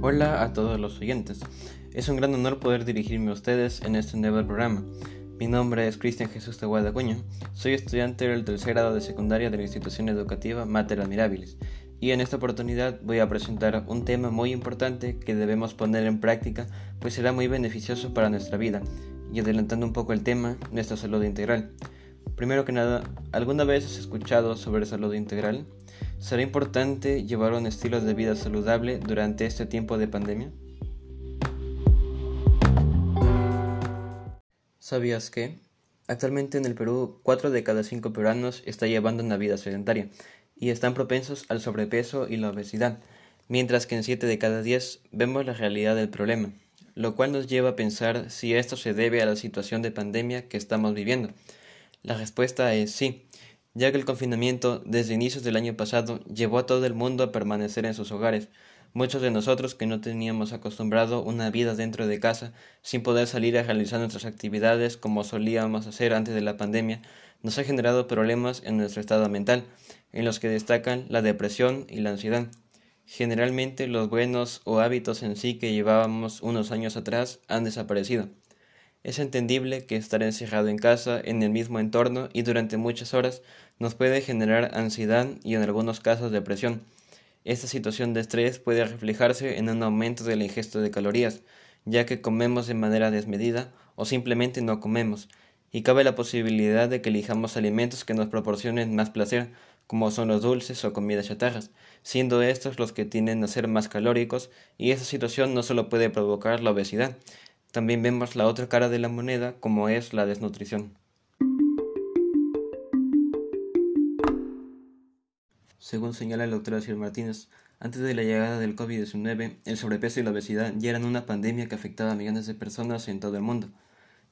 Hola a todos los oyentes. Es un gran honor poder dirigirme a ustedes en este nuevo programa. Mi nombre es Cristian Jesús de Guadacuña. Soy estudiante del tercer grado de secundaria de la institución educativa Mater Admirabilis. Y en esta oportunidad voy a presentar un tema muy importante que debemos poner en práctica, pues será muy beneficioso para nuestra vida. Y adelantando un poco el tema, nuestra salud integral. Primero que nada, ¿alguna vez has escuchado sobre salud integral? ¿Será importante llevar un estilo de vida saludable durante este tiempo de pandemia? ¿Sabías que? Actualmente en el Perú, 4 de cada 5 peruanos está llevando una vida sedentaria y están propensos al sobrepeso y la obesidad, mientras que en 7 de cada 10 vemos la realidad del problema, lo cual nos lleva a pensar si esto se debe a la situación de pandemia que estamos viviendo. La respuesta es sí, ya que el confinamiento desde inicios del año pasado llevó a todo el mundo a permanecer en sus hogares. Muchos de nosotros que no teníamos acostumbrado una vida dentro de casa, sin poder salir a realizar nuestras actividades como solíamos hacer antes de la pandemia, nos ha generado problemas en nuestro estado mental, en los que destacan la depresión y la ansiedad. Generalmente los buenos o hábitos en sí que llevábamos unos años atrás han desaparecido. Es entendible que estar encerrado en casa, en el mismo entorno y durante muchas horas nos puede generar ansiedad y en algunos casos depresión. Esta situación de estrés puede reflejarse en un aumento de la de calorías, ya que comemos de manera desmedida o simplemente no comemos, y cabe la posibilidad de que elijamos alimentos que nos proporcionen más placer, como son los dulces o comidas chatarras, siendo estos los que tienden a ser más calóricos, y esta situación no solo puede provocar la obesidad, también vemos la otra cara de la moneda como es la desnutrición. Según señala el doctor Asier Martínez, antes de la llegada del COVID-19, el sobrepeso y la obesidad ya eran una pandemia que afectaba a millones de personas en todo el mundo.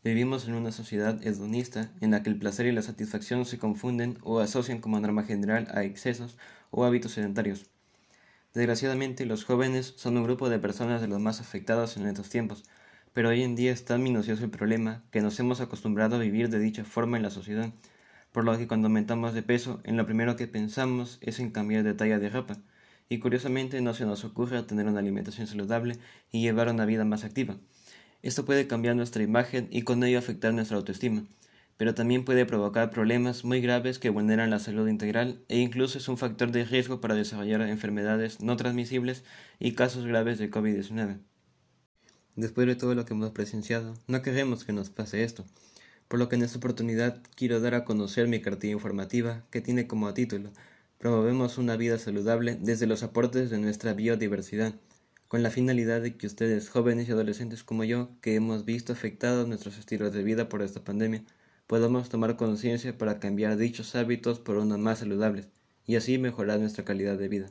Vivimos en una sociedad hedonista en la que el placer y la satisfacción se confunden o asocian como norma general a excesos o hábitos sedentarios. Desgraciadamente, los jóvenes son un grupo de personas de los más afectados en estos tiempos, pero hoy en día es tan minucioso el problema que nos hemos acostumbrado a vivir de dicha forma en la sociedad, por lo que cuando aumentamos de peso, en lo primero que pensamos es en cambiar de talla de ropa, y curiosamente no se nos ocurre tener una alimentación saludable y llevar una vida más activa. Esto puede cambiar nuestra imagen y con ello afectar nuestra autoestima, pero también puede provocar problemas muy graves que vulneran la salud integral e incluso es un factor de riesgo para desarrollar enfermedades no transmisibles y casos graves de COVID-19. Después de todo lo que hemos presenciado, no queremos que nos pase esto, por lo que en esta oportunidad quiero dar a conocer mi cartilla informativa que tiene como título Promovemos una vida saludable desde los aportes de nuestra biodiversidad, con la finalidad de que ustedes, jóvenes y adolescentes como yo, que hemos visto afectados nuestros estilos de vida por esta pandemia, podamos tomar conciencia para cambiar dichos hábitos por unos más saludables y así mejorar nuestra calidad de vida.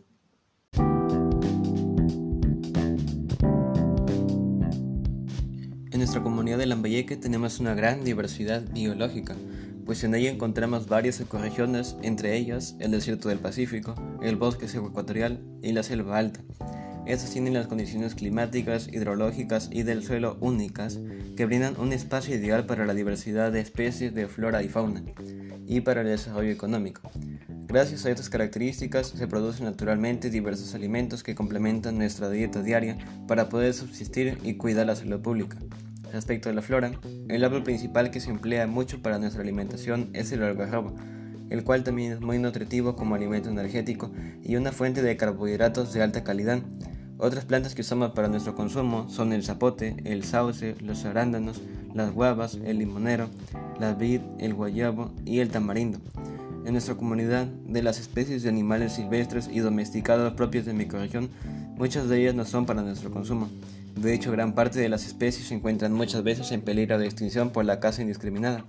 Nuestra comunidad de Lambayeque tenemos una gran diversidad biológica, pues en ella encontramos varias ecorregiones, entre ellas el desierto del Pacífico, el bosque seco ecuatorial y la selva alta. Estas tienen las condiciones climáticas, hidrológicas y del suelo únicas que brindan un espacio ideal para la diversidad de especies de flora y fauna y para el desarrollo económico. Gracias a estas características se producen naturalmente diversos alimentos que complementan nuestra dieta diaria para poder subsistir y cuidar la salud pública. Respecto a la flora, el árbol principal que se emplea mucho para nuestra alimentación es el algarrobo, el cual también es muy nutritivo como alimento energético y una fuente de carbohidratos de alta calidad. Otras plantas que usamos para nuestro consumo son el zapote, el sauce, los arándanos, las guavas, el limonero, la vid, el guayabo y el tamarindo. En nuestra comunidad, de las especies de animales silvestres y domesticados propios de mi región, muchas de ellas no son para nuestro consumo. De hecho, gran parte de las especies se encuentran muchas veces en peligro de extinción por la caza indiscriminada.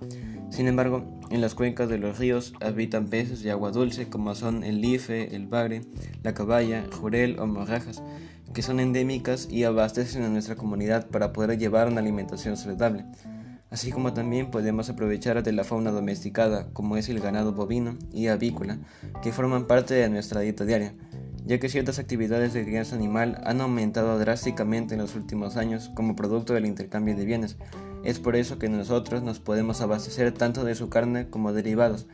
Sin embargo, en las cuencas de los ríos habitan peces de agua dulce como son el life, el bagre, la caballa, jurel o morrajas, que son endémicas y abastecen a nuestra comunidad para poder llevar una alimentación saludable. Así como también podemos aprovechar de la fauna domesticada, como es el ganado bovino y avícola, que forman parte de nuestra dieta diaria ya que ciertas actividades de crianza animal han aumentado drásticamente en los últimos años como producto del intercambio de bienes. Es por eso que nosotros nos podemos abastecer tanto de su carne como derivados,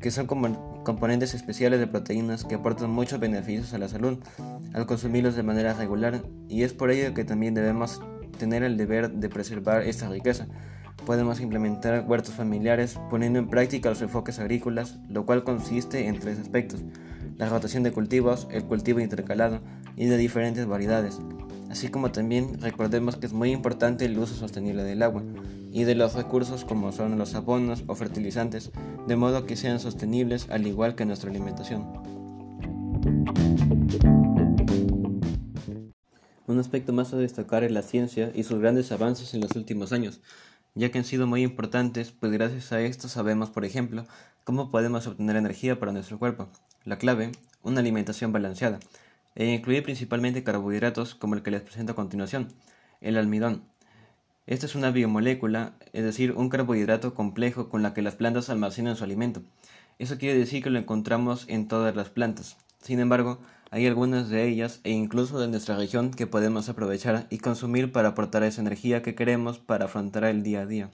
que son componentes especiales de proteínas que aportan muchos beneficios a la salud al consumirlos de manera regular y es por ello que también debemos tener el deber de preservar esta riqueza. Podemos implementar huertos familiares poniendo en práctica los enfoques agrícolas, lo cual consiste en tres aspectos, la rotación de cultivos, el cultivo intercalado y de diferentes variedades, así como también recordemos que es muy importante el uso sostenible del agua y de los recursos como son los abonos o fertilizantes, de modo que sean sostenibles al igual que nuestra alimentación. Un aspecto más a destacar es la ciencia y sus grandes avances en los últimos años, ya que han sido muy importantes, pues gracias a esto sabemos, por ejemplo, cómo podemos obtener energía para nuestro cuerpo. La clave, una alimentación balanceada, e incluye principalmente carbohidratos como el que les presento a continuación, el almidón. Esta es una biomolécula, es decir, un carbohidrato complejo con la que las plantas almacenan su alimento. Eso quiere decir que lo encontramos en todas las plantas. Sin embargo, hay algunas de ellas e incluso de nuestra región que podemos aprovechar y consumir para aportar esa energía que queremos para afrontar el día a día.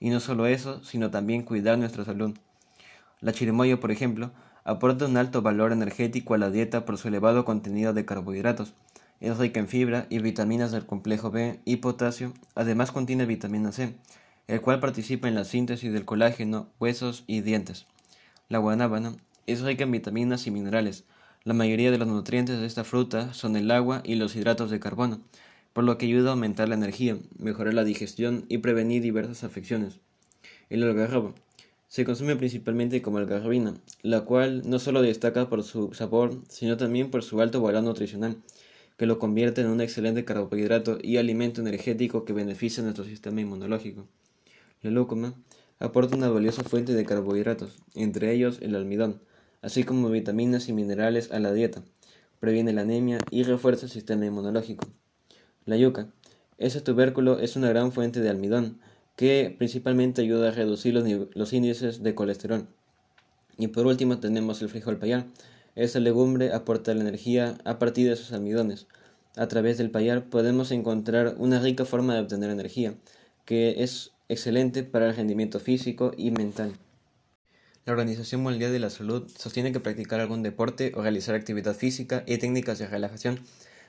Y no solo eso, sino también cuidar nuestra salud. La chirimoya, por ejemplo, aporta un alto valor energético a la dieta por su elevado contenido de carbohidratos. Es rica en fibra y vitaminas del complejo B y potasio, además contiene vitamina C, el cual participa en la síntesis del colágeno, huesos y dientes. La guanábana es rica en vitaminas y minerales, la mayoría de los nutrientes de esta fruta son el agua y los hidratos de carbono, por lo que ayuda a aumentar la energía, mejorar la digestión y prevenir diversas afecciones. El algarrobo se consume principalmente como algarrobina, la cual no solo destaca por su sabor, sino también por su alto valor nutricional, que lo convierte en un excelente carbohidrato y alimento energético que beneficia nuestro sistema inmunológico. La lúcuma aporta una valiosa fuente de carbohidratos, entre ellos el almidón, así como vitaminas y minerales a la dieta, previene la anemia y refuerza el sistema inmunológico. La yuca. Ese tubérculo es una gran fuente de almidón, que principalmente ayuda a reducir los, índices de colesterol. Y por último tenemos el frijol payar. Esta legumbre aporta la energía a partir de sus almidones. A través del payar podemos encontrar una rica forma de obtener energía, que es excelente para el rendimiento físico y mental. La Organización Mundial de la Salud sostiene que practicar algún deporte o realizar actividad física y técnicas de relajación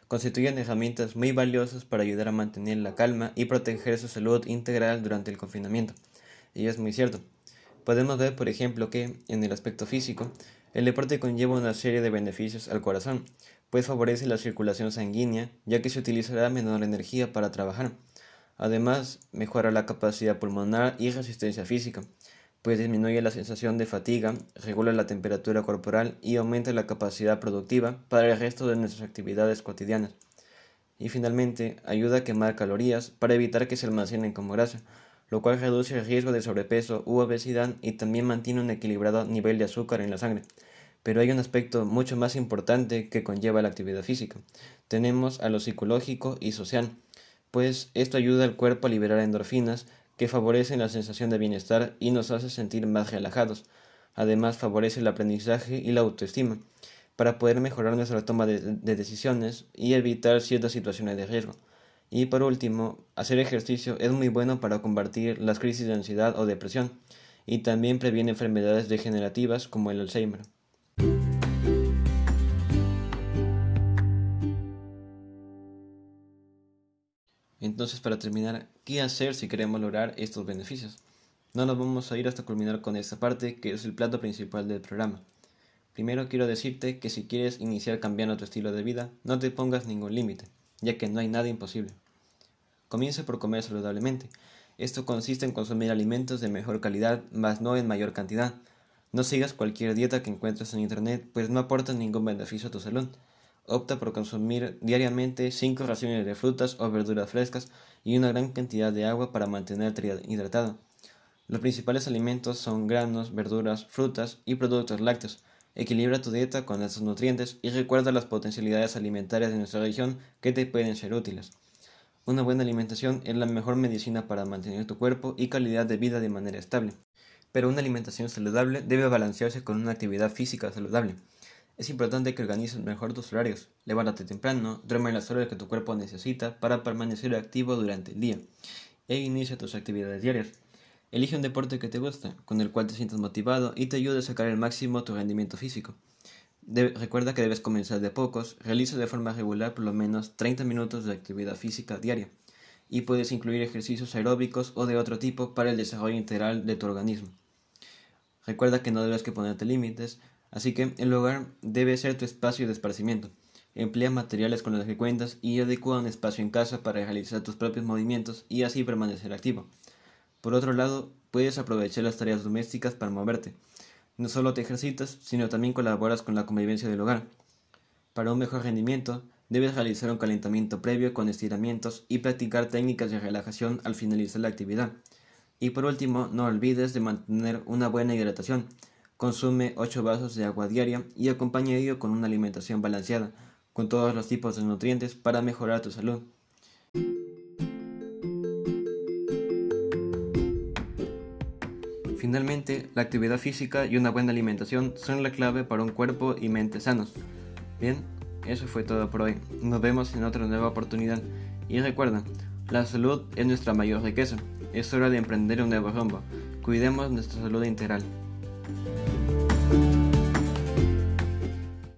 constituyen herramientas muy valiosas para ayudar a mantener la calma y proteger su salud integral durante el confinamiento. Y es muy cierto. Podemos ver, por ejemplo, que, en el aspecto físico, el deporte conlleva una serie de beneficios al corazón, pues favorece la circulación sanguínea, ya que se utilizará menor energía para trabajar. Además, mejora la capacidad pulmonar y resistencia física pues disminuye la sensación de fatiga, regula la temperatura corporal y aumenta la capacidad productiva para el resto de nuestras actividades cotidianas. Y finalmente, ayuda a quemar calorías para evitar que se almacenen como grasa, lo cual reduce el riesgo de sobrepeso u obesidad y también mantiene un equilibrado nivel de azúcar en la sangre. Pero hay un aspecto mucho más importante que conlleva la actividad física. Tenemos a lo psicológico y social, pues esto ayuda al cuerpo a liberar endorfinas, que favorecen la sensación de bienestar y nos hace sentir más relajados. Además, favorece el aprendizaje y la autoestima, para poder mejorar nuestra toma de, decisiones y evitar ciertas situaciones de riesgo. Y por último, hacer ejercicio es muy bueno para combatir las crisis de ansiedad o depresión, y también previene enfermedades degenerativas como el Alzheimer. Entonces, para terminar, ¿qué hacer si queremos lograr estos beneficios? No nos vamos a ir hasta culminar con esta parte, que es el plato principal del programa. Primero quiero decirte que si quieres iniciar cambiando tu estilo de vida, no te pongas ningún límite, ya que no hay nada imposible. Comienza por comer saludablemente. Esto consiste en consumir alimentos de mejor calidad, mas no en mayor cantidad. No sigas cualquier dieta que encuentres en internet, pues no aporta ningún beneficio a tu salud opta por consumir diariamente 5 raciones de frutas o verduras frescas y una gran cantidad de agua para mantenerte hidratado. Los principales alimentos son granos, verduras, frutas y productos lácteos. Equilibra tu dieta con estos nutrientes y recuerda las potencialidades alimentarias de nuestra región que te pueden ser útiles. Una buena alimentación es la mejor medicina para mantener tu cuerpo y calidad de vida de manera estable. Pero una alimentación saludable debe balancearse con una actividad física saludable. Es importante que organices mejor tus horarios. Levántate temprano, duerme las horas que tu cuerpo necesita para permanecer activo durante el día e inicia tus actividades diarias. Elige un deporte que te guste, con el cual te sientas motivado y te ayude a sacar el máximo tu rendimiento físico. recuerda que debes comenzar de pocos, realiza de forma regular por lo menos 30 minutos de actividad física diaria y puedes incluir ejercicios aeróbicos o de otro tipo para el desarrollo integral de tu organismo. Recuerda que no debes que ponerte límites, así que el hogar debe ser tu espacio de esparcimiento. Emplea materiales con los que cuentas y adecua un espacio en casa para realizar tus propios movimientos y así permanecer activo. Por otro lado, puedes aprovechar las tareas domésticas para moverte. No solo te ejercitas, sino también colaboras con la convivencia del hogar. Para un mejor rendimiento, debes realizar un calentamiento previo con estiramientos y practicar técnicas de relajación al finalizar la actividad. Y por último, no olvides de mantener una buena hidratación. Consume 8 vasos de agua diaria y acompaña ello con una alimentación balanceada, con todos los tipos de nutrientes para mejorar tu salud. Finalmente, la actividad física y una buena alimentación son la clave para un cuerpo y mente sanos. Bien, eso fue todo por hoy. Nos vemos en otra nueva oportunidad. Y recuerda, la salud es nuestra mayor riqueza. Es hora de emprender un nuevo rumbo. Cuidemos nuestra salud integral.